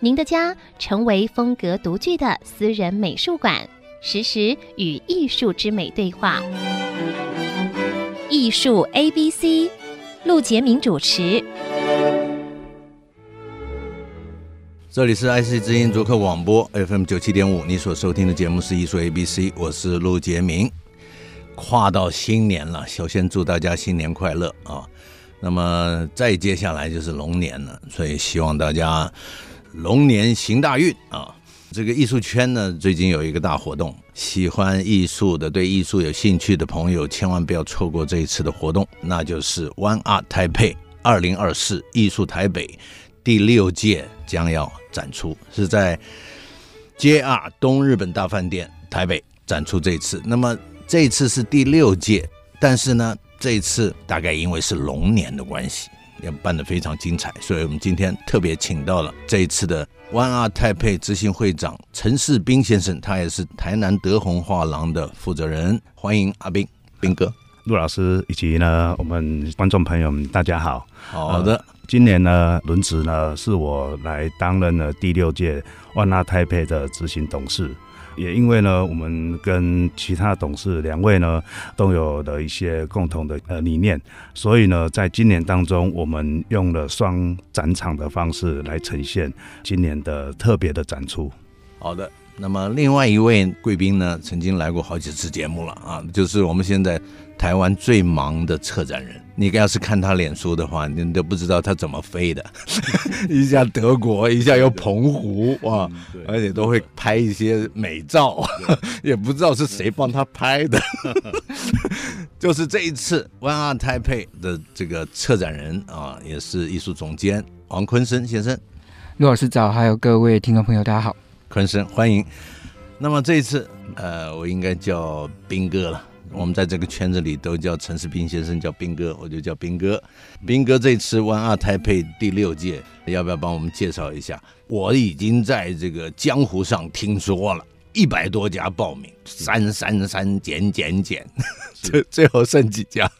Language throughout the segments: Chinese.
您的家成为风格独具的私人美术馆，实时与艺术之美对话。艺术 A B C，陆杰明主持。这里是 IC 之音逐客广播 FM 九七点五，你所收听的节目是艺术 A B C，我是陆杰明。跨到新年了，首先祝大家新年快乐啊！那么再接下来就是龙年了，所以希望大家。龙年行大运啊！这个艺术圈呢，最近有一个大活动，喜欢艺术的、对艺术有兴趣的朋友，千万不要错过这一次的活动，那就是 One Art Taipei 二零二四艺术台北第六届将要展出，是在 JR 东日本大饭店台北展出这一次。那么这一次是第六届，但是呢，这一次大概因为是龙年的关系。也办得非常精彩，所以我们今天特别请到了这一次的 One Art Taipei 执行会长陈世斌先生，他也是台南德宏画廊的负责人。欢迎阿斌斌哥，陆老师以及呢我们观众朋友们，大家好。好的，呃、今年呢轮值呢是我来担任了第六届 One Art Taipei 的执行董事。也因为呢，我们跟其他董事两位呢都有的一些共同的呃理念，所以呢，在今年当中，我们用了双展场的方式来呈现今年的特别的展出。好的，那么另外一位贵宾呢，曾经来过好几次节目了啊，就是我们现在。台湾最忙的策展人，你要是看他脸书的话，你都不知道他怎么飞的，一下德国，一下又澎湖，哇，而且都会拍一些美照，也不知道是谁帮他拍的。就是这一次 One Art Taipei 的这个策展人啊，也是艺术总监王坤生先生。陆老师早，还有各位听众朋友，大家好，昆生欢迎。那么这一次，呃，我应该叫斌哥了。我们在这个圈子里都叫陈世斌先生叫斌哥，我就叫斌哥。斌哥这次 One Art Taipei 第六届，要不要帮我们介绍一下？我已经在这个江湖上听说了，一百多家报名，三三三减减减，最最后剩几家？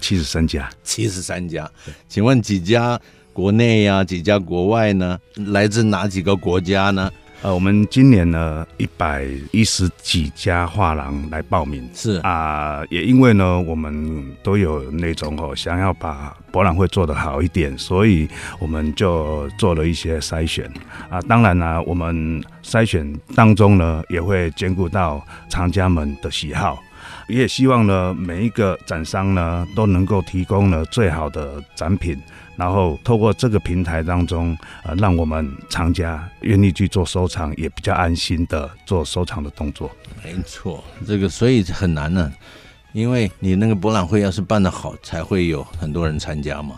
七十三家，七十三家。请问几家国内呀、啊？几家国外呢？来自哪几个国家呢？呃，我们今年呢，一百一十几家画廊来报名，是。啊，也因为呢，我们都有那种哦，想要把博览会做得好一点，所以我们就做了一些筛选。啊。当然呢，我们筛选当中呢，也会兼顾到藏家们的喜好，也希望呢，每一个展商呢，都能够提供了最好的展品。然后透过这个平台当中，呃，让我们藏家愿意去做收藏，也比较安心的做收藏的动作。没错，这个所以很难呢，因为你那个博览会要是办得好，才会有很多人参加嘛，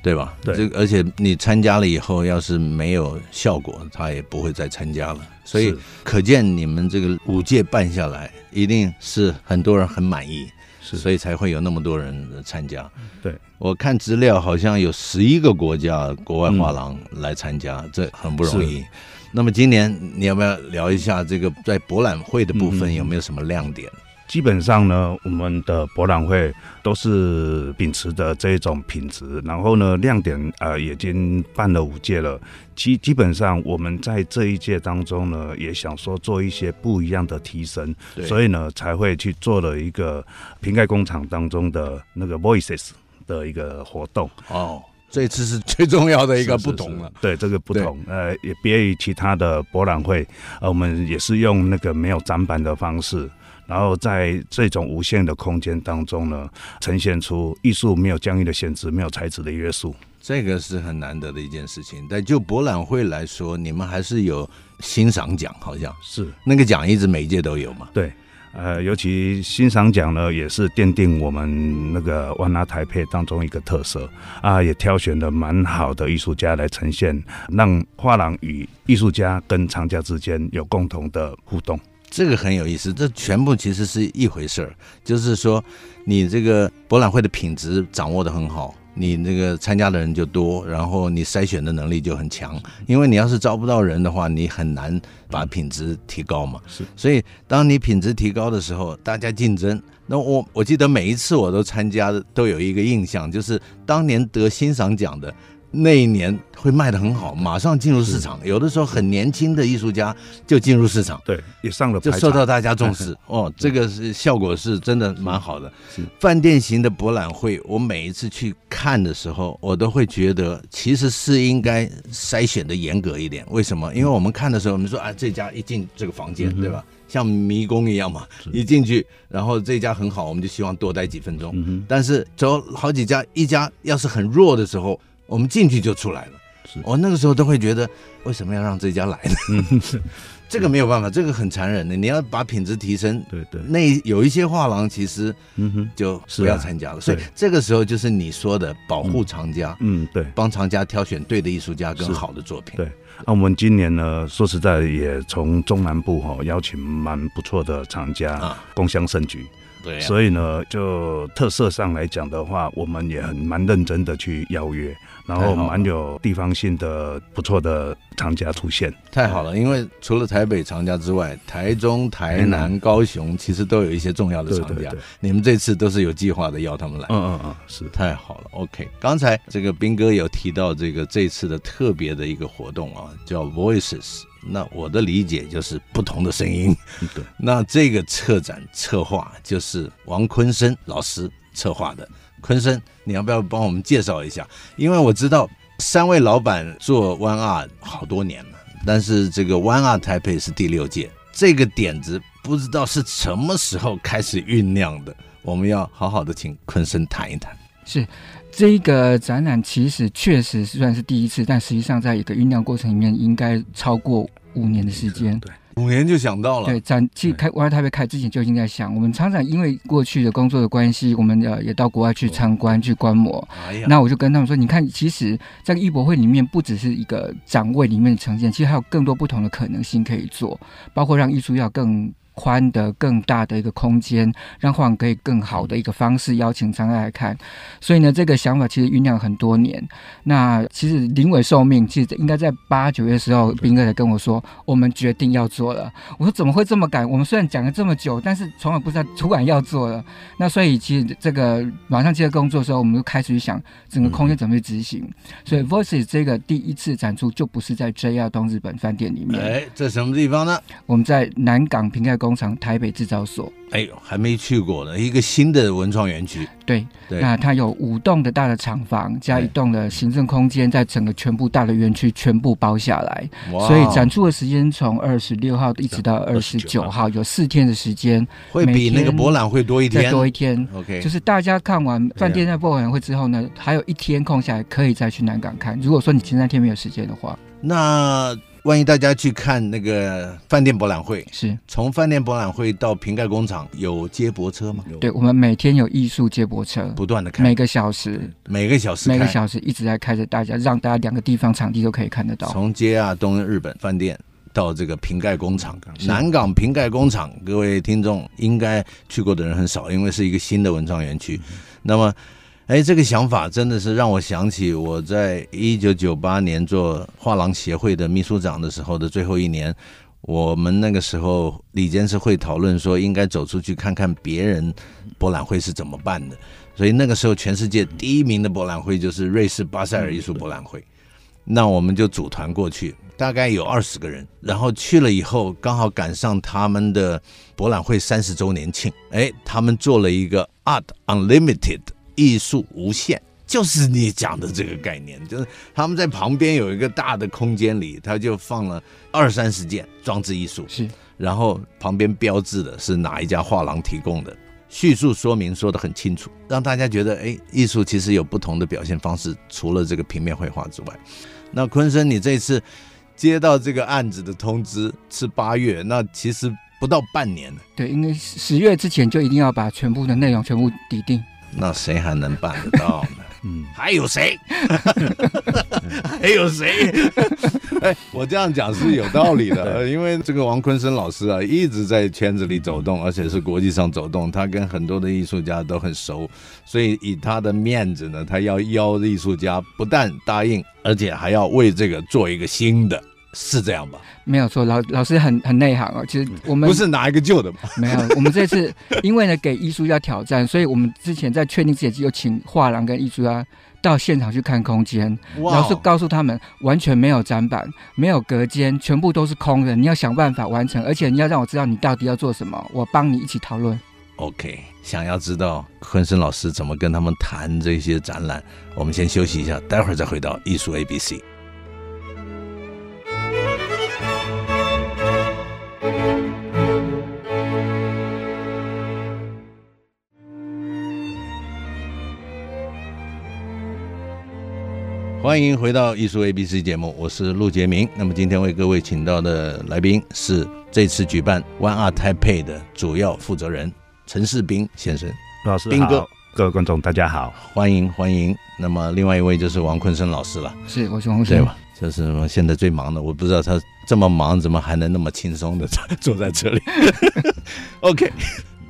对吧？对。这个而且你参加了以后，要是没有效果，他也不会再参加了。所以可见你们这个五届办下来，一定是很多人很满意。是，所以才会有那么多人参加。对，我看资料，好像有十一个国家国外画廊来参加，嗯，这很不容易。那么今年你要不要聊一下这个在博览会的部分有没有什么亮点？嗯基本上呢，我们的博览会都是秉持的这一种品质，然后呢，亮点呃已经办了五届了。基基本上我们在这一届当中呢，也想说做一些不一样的提升，所以呢才会去做了一个瓶盖工厂当中的那个 Voices 的一个活动。哦，这次是最重要的一个不同了。是是是对，这个不同，呃，也别于其他的博览会，呃，我们也是用那个没有展板的方式。然后在这种无限的空间当中呢，呈现出艺术没有疆域的限制，没有材质的约束，这个是很难得的一件事情。但就博览会来说，你们还是有欣赏奖，好像是那个奖一直每一届都有嘛？对，呃，尤其欣赏奖呢，也是奠定我们那个 One Art Taipei 当中一个特色啊，也挑选了蛮好的艺术家来呈现，让画廊与艺术家跟藏家之间有共同的互动。这个很有意思，这全部其实是一回事儿，就是说你这个博览会的品质掌握的很好。你那个参加的人就多，然后你筛选的能力就很强。因为你要是招不到人的话，你很难把品质提高嘛。是，所以当你品质提高的时候，大家竞争。那我我记得每一次我都参加，都有一个印象，就是当年得欣赏奖的。那一年会卖的很好，马上进入市场。有的时候很年轻的艺术家就进入市场，对，也上了，就受到大家重视。哦，这个是效果是真的蛮好的。饭店型的博览会，我每一次去看的时候，我都会觉得其实是应该筛选的严格一点。为什么？因为我们看的时候，我们说啊，这家一进这个房间，对吧？像迷宫一样嘛，一进去，然后这家很好，我们就希望多待几分钟。但是走好几家，一家要是很弱的时候。我们进去就出来了，是我那个时候都会觉得，为什么要让这家来呢？这个没有办法，这个很残忍的。你要把品质提升，对对，那有一些画廊其实，嗯哼，就不要参加了。所以这个时候就是你说的保护藏家，嗯，对，帮藏家挑选对的艺术家跟好的作品。对，那我们今年呢，说实在也从中南部哈邀请蛮不错的藏家啊，共襄盛举。对啊，所以呢，就特色上来讲的话，我们也很蛮认真的去邀约。然后蛮有地方性的不错的厂家出现，太好了。因为除了台北厂家之外，台中、台南、高雄其实都有一些重要的厂家。你们这次都是有计划的邀他们来，嗯嗯嗯，是太好了。OK，刚才这个斌哥有提到这个这次的特别的一个活动啊，叫 Voices。那我的理解就是不同的声音。对，那这个策展策划就是王坤生老师策划的。坤生，你要不要帮我们介绍一下？因为我知道三位老板做 One Art 好多年了，但是这个 One Art Taipei 是第六届，这个点子不知道是什么时候开始酝酿的。我们要好好的请坤生谈一谈。是这个展览其实确实虽然是第一次，但实际上在一个酝酿过程里面，应该超过五年的时间。对。五年就想到了，对，展其实开 One Art Taipei 开之前就已经在想，我们常常因为过去的工作的关系，我们呃也到国外去参观、去观摩。那我就跟他们说，你看，其实在艺博会里面，不只是一个展位里面的呈现，其实还有更多不同的可能性可以做，包括让艺术要更。宽的更大的一个空间，让画廊可以更好的一个方式邀请藏家来看。所以呢，这个想法其实酝酿很多年。那其实临尾寿命，其实应该在八九月的时候，斌哥才跟我说，我们决定要做了。我说怎么会这么赶？我们虽然讲了这么久，但是从来不知道突然要做了。那所以其实这个马上接着工作的时候，我们就开始去想整个空间怎么去执行。所以 Voices 这个第一次展出就不是在 JR 东日本饭店里面。哎，这什么地方呢？我们在南港平盖工厂台北制造所，哎呦，还没去过呢，一个新的文创园区。对，对，那它有五栋的大的厂房，加一栋的行政空间，在整个全部大的园区全部包下来。哇！所以展出的时间从二十六号一直到二十九号，有四天的时间，会比那个博览会多一天，再多一天。OK，就是大家看完饭店在博览会之后呢，还有一天空下来，可以再去南港看。如果说你前三天没有时间的话，那。万一大家去看那个饭店博览会，是从饭店博览会到瓶盖工厂有接驳车吗？对，我们每天有艺术接驳车，不断的开，每个小时，每个小时，每个小时一直在开着，大家让大家两个地方场地都可以看得到。从 JR 东日本饭店到这个瓶盖工厂，南港瓶盖工厂，各位听众应该去过的人很少，因为是一个新的文创园区。嗯、那么。哎，这个想法真的是让我想起我在一九九八年做画廊协会的秘书长的时候的最后一年，我们那个时候理监事会讨论说应该走出去看看别人博览会是怎么办的，所以那个时候全世界第一名的博览会就是瑞士巴塞尔艺术博览会，那我们就组团过去，大概有二十个人，然后去了以后刚好赶上他们的博览会三十周年庆，哎，他们做了一个 Art Unlimited。艺术无限，就是你讲的这个概念，就是他们在旁边有一个大的空间里，他就放了二三十件装置艺术，是，然后旁边标志的是哪一家画廊提供的，叙述说明说的很清楚，让大家觉得，哎，艺术其实有不同的表现方式，除了这个平面绘画之外。那昆生，你这次接到这个案子的通知是八月，那其实不到半年呢。对，因为十月之前就一定要把全部的内容全部抵定。那谁还能办得到呢？嗯，还有谁？还有谁？哎，我这样讲是有道理的，因为这个王坤生老师啊，一直在圈子里走动，而且是国际上走动，他跟很多的艺术家都很熟，所以以他的面子呢，他要邀艺术家，不但答应，而且还要为这个做一个新的。是这样吧？没有错，老老师很很内行哦。其实我们不是拿一个旧的吗？没有，我们这次 因为呢给艺术家挑战，所以我们之前在确定之前就有请画廊跟艺术家到现场去看空间，老师告诉他们完全没有展板，没有隔间，全部都是空的。你要想办法完成，而且你要让我知道你到底要做什么，我帮你一起讨论。OK，想要知道昆生老师怎么跟他们谈这些展览，我们先休息一下，待会儿再回到艺术 ABC。欢迎回到艺术 ABC 节目，我是陆杰明。那么今天为各位请到的来宾是这次举办 One Art Taipei 的主要负责人陈世斌先生。陆老师斌哥，各位观众大家好，欢迎欢迎。那么另外一位就是王坤生老师了，是我是王坤生，对吧？这是我现在最忙的，我不知道他这么忙，怎么还能那么轻松的 坐在这里。OK，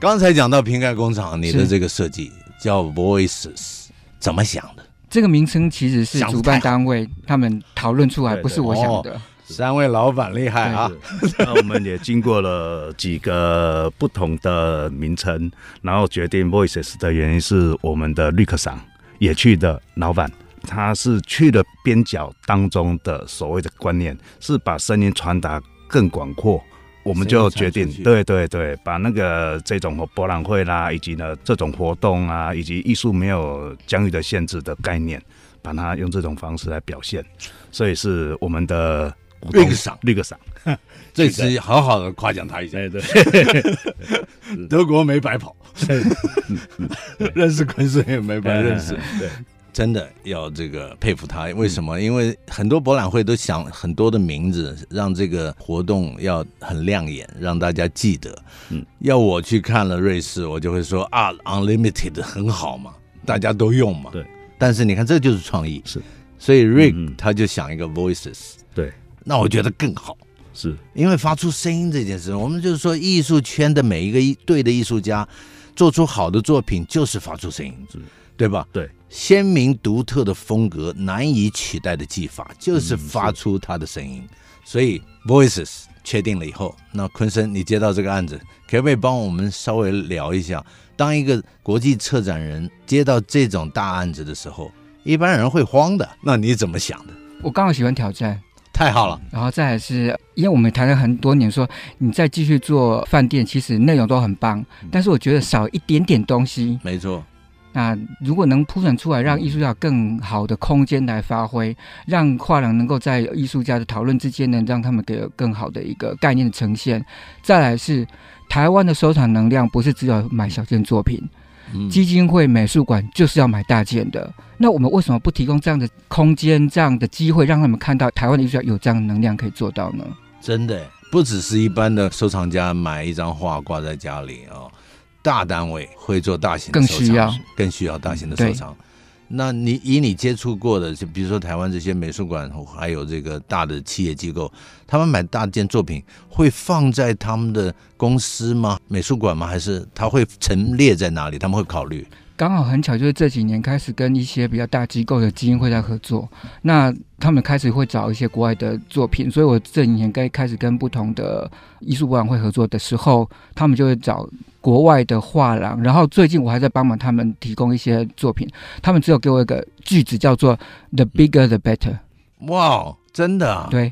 刚才讲到瓶盖工厂，你的这个设计叫 Voices，怎么想的？这个名称其实是主办单位他们讨论出来，不是我想的。三位老板厉害啊！那我们也经过了几个不同的名称，然后决定 Voices 的原因是我们的绿客商也去的老板，他是去了边角当中的所谓的观念，是把声音传达更广阔。我们就决定，对对对，把那个这种博览会啦，以及呢这种活动啊，以及艺术没有疆域的限制的概念，把它用这种方式来表现，所以是我们的绿个赏，绿个赏，这次 好好的夸奖他一下，对对，德国没白跑，认识昆生也没白认识，对。真的要这个佩服他，为什么？因为很多博览会都想很多的名字，让这个活动要很亮眼，让大家记得。嗯，要我去看了瑞士，我就会说啊，Unlimited 很好嘛，大家都用嘛。对。但是你看，这就是创意。是。所以 Rick 他就想一个 Voices。对。那我觉得更好。是。因为发出声音这件事，我们就是说，艺术圈的每一个一对的艺术家，做出好的作品就是发出声音。是。对吧？对，鲜明独特的风格，难以取代的技法，就是发出他的声音。嗯、所以，Voices 确定了以后，那昆生，你接到这个案子，可不可以帮我们稍微聊一下？当一个国际策展人接到这种大案子的时候，一般人会慌的。那你怎么想的？我刚好喜欢挑战，太好了。然后再来是，因为我们谈了很多年说，说你再继续做饭店，其实内容都很棒，但是我觉得少一点点东西。没错。那如果能铺展出来，让艺术家更好的空间来发挥，让画廊能够在艺术家的讨论之间呢，让他们给更好的一个概念的呈现。再来是台湾的收藏能量，不是只有买小件作品，嗯、基金会、美术馆就是要买大件的。那我们为什么不提供这样的空间、这样的机会，让他们看到台湾的艺术家有这样的能量可以做到呢？真的不只是一般的收藏家买一张画挂在家里啊、哦。大单位会做大型的收藏，更需要更需要大型的收藏。嗯、那你以你接触过的，就比如说台湾这些美术馆，还有这个大的企业机构，他们买大件作品会放在他们的公司吗？美术馆吗？还是他会陈列在哪里？他们会考虑。刚好很巧，就是这几年开始跟一些比较大机构的基金会在合作，那他们开始会找一些国外的作品，所以我这几年该开始跟不同的艺术博览会合作的时候，他们就会找国外的画廊，然后最近我还在帮忙他们提供一些作品，他们只有给我一个句子叫做 “the bigger the better”。哇，真的啊？对，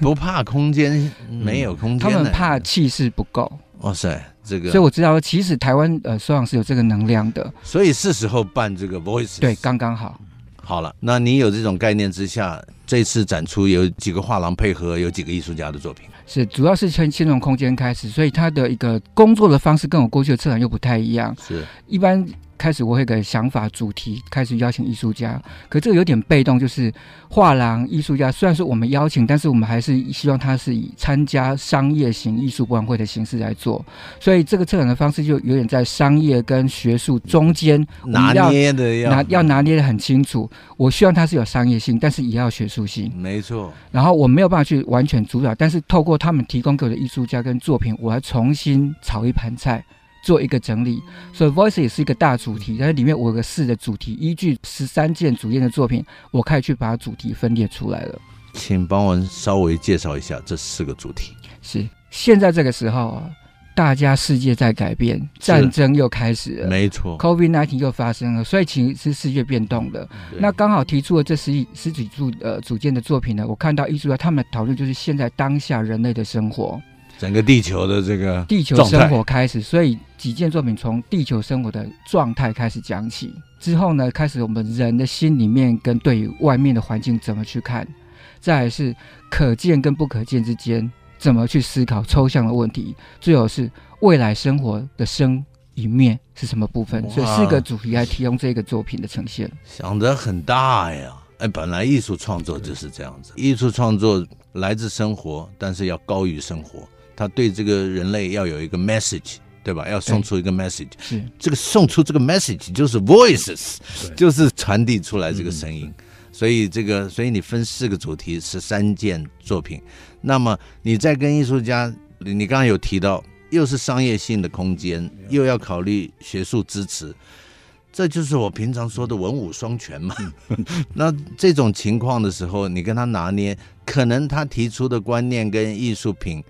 不怕空间 没有空间，他们怕气势不够。哇塞！这个，所以我知道，其实台湾呃收藏是有这个能量的，所以是时候办这个 Voice。对，刚刚好。好了，那你有这种概念之下，这次展出有几个画廊配合，有几个艺术家的作品？是，主要是从先从空间开始，所以他的一个工作的方式跟我过去的策展又不太一样。是，一般开始我会有个想法主题，开始邀请艺术家。可这个有点被动，就是画廊艺术家虽然说我们邀请，但是我们还是希望他是以参加商业型艺术博览会的形式来做。所以这个策展的方式就有点在商业跟学术中间拿捏的要拿要拿捏的很清楚。我希望它是有商业性，但是也要学术性。没错。然后我没有办法去完全主导，但是透过他们提供给我的艺术家跟作品，我来重新炒一盘菜。做一个整理，所以 Voice 也是一个大主题，但是里面我有个四的主题，依据十三件主页的作品，我开始去把主题分裂出来了。请帮我稍微介绍一下这四个主题。是现在这个时候啊，大家世界在改变，战争又开始了，没错，COVID-19 又发生了，所以其实是世界变动的。那刚好提出了这十几十几组呃组件的作品呢，我看到艺术家他们的讨论就是现在当下人类的生活。整个地球的这个地球生活开始，所以几件作品从地球生活的状态开始讲起，之后呢，开始我们人的心里面跟对于外面的环境怎么去看，再来是可见跟不可见之间怎么去思考抽象的问题，最后是未来生活的生一面是什么部分，所以四个主题来提供这个作品的呈现，想得很大呀！哎，本来艺术创作就是这样子，艺术创作来自生活，但是要高于生活。他对这个人类要有一个 message，对吧？要送出一个 message，是这个送出这个 message 就是 voices，就是传递出来这个声音。所以这个，所以你分四个主题，十三件作品。那么你在跟艺术家，你刚刚有提到，又是商业性的空间，又要考虑学术支持，这就是我平常说的文武双全嘛。那这种情况的时候，你跟他拿捏，可能他提出的观念跟艺术品。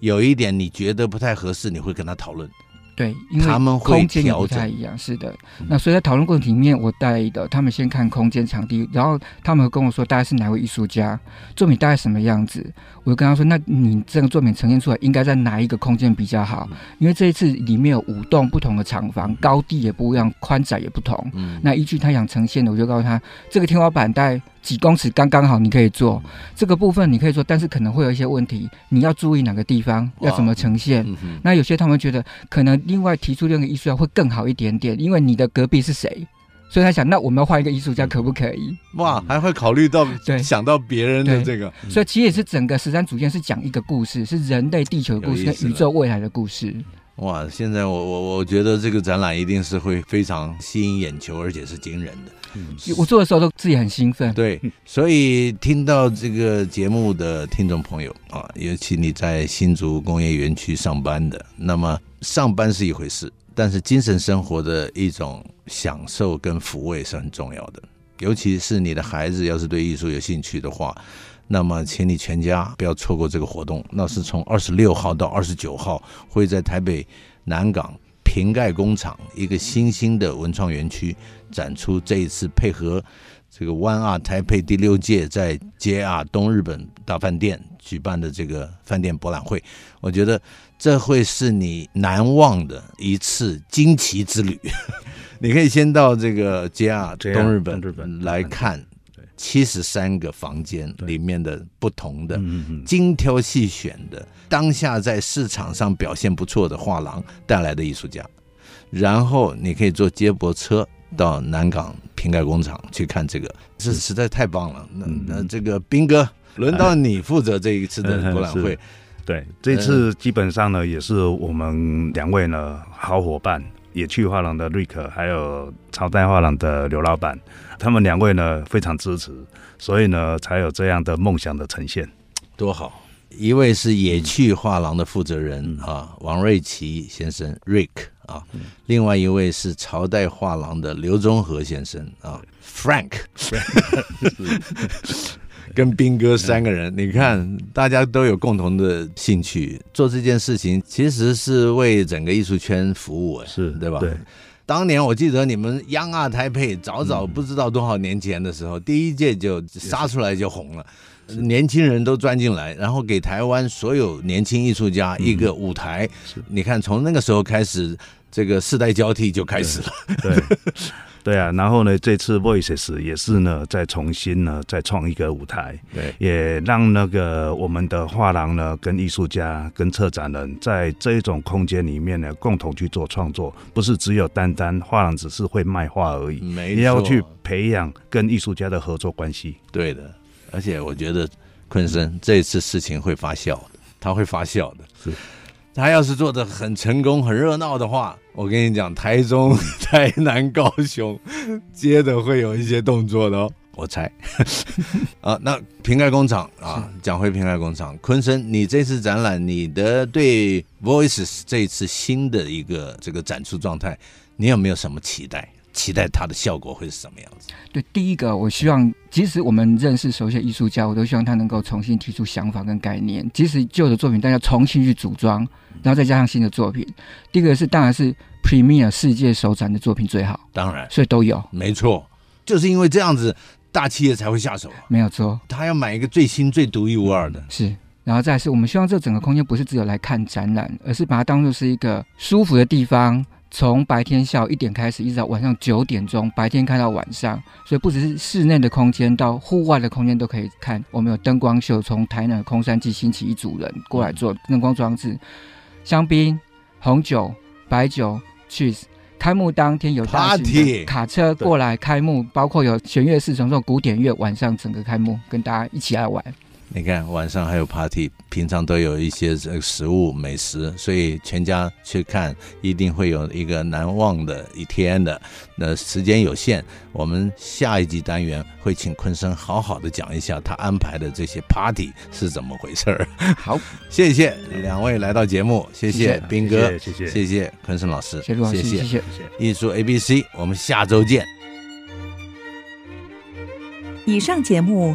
有一点你觉得不太合适，你会跟他讨论。对，因为他们空间也不太一样。是的，那所以在讨论过程里面，我带的他们先看空间场地，然后他们会跟我说大概是哪位艺术家，作品大概什么样子。我就跟他说，那你这个作品呈现出来应该在哪一个空间比较好？因为这一次里面有五栋不同的厂房，高低也不一样，宽窄也不同。嗯，那依据他想呈现的，我就告诉他，这个天花板带。几公尺刚刚好，你可以做这个部分，你可以做，但是可能会有一些问题，你要注意哪个地方，要怎么呈现。嗯、那有些他们觉得可能另外提出另一个艺术家会更好一点点，因为你的隔壁是谁，所以他想，那我们要换一个艺术家可不可以？哇，还会考虑到对，想到别人的这个，所以其实也是整个十三组件是讲一个故事，是人类地球的故事跟宇宙未来的故事。哇，现在我我我觉得这个展览一定是会非常吸引眼球，而且是惊人的。嗯，我做的时候都自己很兴奋。对，所以听到这个节目的听众朋友啊，尤其你在新竹工业园区上班的，那么上班是一回事，但是精神生活的一种享受跟抚慰是很重要的。尤其是你的孩子要是对艺术有兴趣的话。那么，请你全家不要错过这个活动。那是从二十六号到二十九号，会在台北南港瓶盖工厂一个新兴的文创园区展出。这一次配合这个 One R 台北第六届在 JR 东日本大饭店举办的这个饭店博览会，我觉得这会是你难忘的一次惊奇之旅。你可以先到这个 JR 东日本来看。七十三个房间里面的不同的精挑细选的当下在市场上表现不错的画廊带来的艺术家，然后你可以坐接驳车到南港瓶盖工厂去看这个，这实在太棒了。那那这个斌哥，轮到你负责这一次的博览会。对，这次基本上呢也是我们两位呢好伙伴。野趣画廊的瑞克，还有朝代画廊的刘老板，他们两位呢非常支持，所以呢才有这样的梦想的呈现，多好！一位是野趣画廊的负责人、嗯、啊，王瑞奇先生 Rick 啊，嗯、另外一位是朝代画廊的刘忠和先生啊，Frank。跟斌哥三个人，你看，大家都有共同的兴趣，做这件事情其实是为整个艺术圈服务，是对吧？对。当年我记得你们 Young Art Taipei 早早不知道多少年前的时候，第一届就杀出来就红了，年轻人都钻进来，然后给台湾所有年轻艺术家一个舞台。你看，从那个时候开始，这个世代交替就开始了。对。对 啊，然后呢，这次 Voices 也是呢，再重新呢，再创一个舞台，对，也让那个我们的画廊呢，跟艺术家、跟策展人，在这一种空间里面呢，共同去做创作，不是只有单单画廊只是会卖画而已，没错，也要去培养跟艺术家的合作关系。对的，而且我觉得昆生这一次事情会发酵的，他会发酵的，是。他要是做的很成功、很热闹的话，我跟你讲，台中、台南、高雄接着会有一些动作的哦。我猜 啊，那瓶盖工厂啊，讲回瓶盖工厂，昆生，你这次展览，你的对 Voices 这一次新的一个这个展出状态，你有没有什么期待？期待它的效果会是什么样子？对，第一个，我希望，即使我们认识熟悉的艺术家，我都希望他能够重新提出想法跟概念。即使旧的作品，大家重新去组装，然后再加上新的作品。第一个是，当然是 Premier 世界首展的作品最好，当然，所以都有，没错，就是因为这样子，大企业才会下手，没有错。他要买一个最新、最独一无二的，是。然后再是，我们希望这整个空间不是只有来看展览，而是把它当做是一个舒服的地方。从白天下午一点开始，一直到晚上九点钟，白天看到晚上，所以不只是室内的空间，到户外的空间都可以看。我们有灯光秀，从台南空山祭兴起一组人过来做灯光装置，香槟、红酒、白酒，cheese。开幕当天有大型卡车过来开幕，包括有弦乐四重奏、古典乐，晚上整个开幕，跟大家一起来玩。你看晚上还有 party，平常都有一些这个食物美食，所以全家去看一定会有一个难忘的一天的。那时间有限，我们下一集单元会请昆生好好的讲一下他安排的这些 party 是怎么回事儿。好，谢谢两位来到节目，谢谢斌哥，谢谢谢谢昆生老师，谢谢谢谢谢谢艺术 ABC，我们下周见。以上节目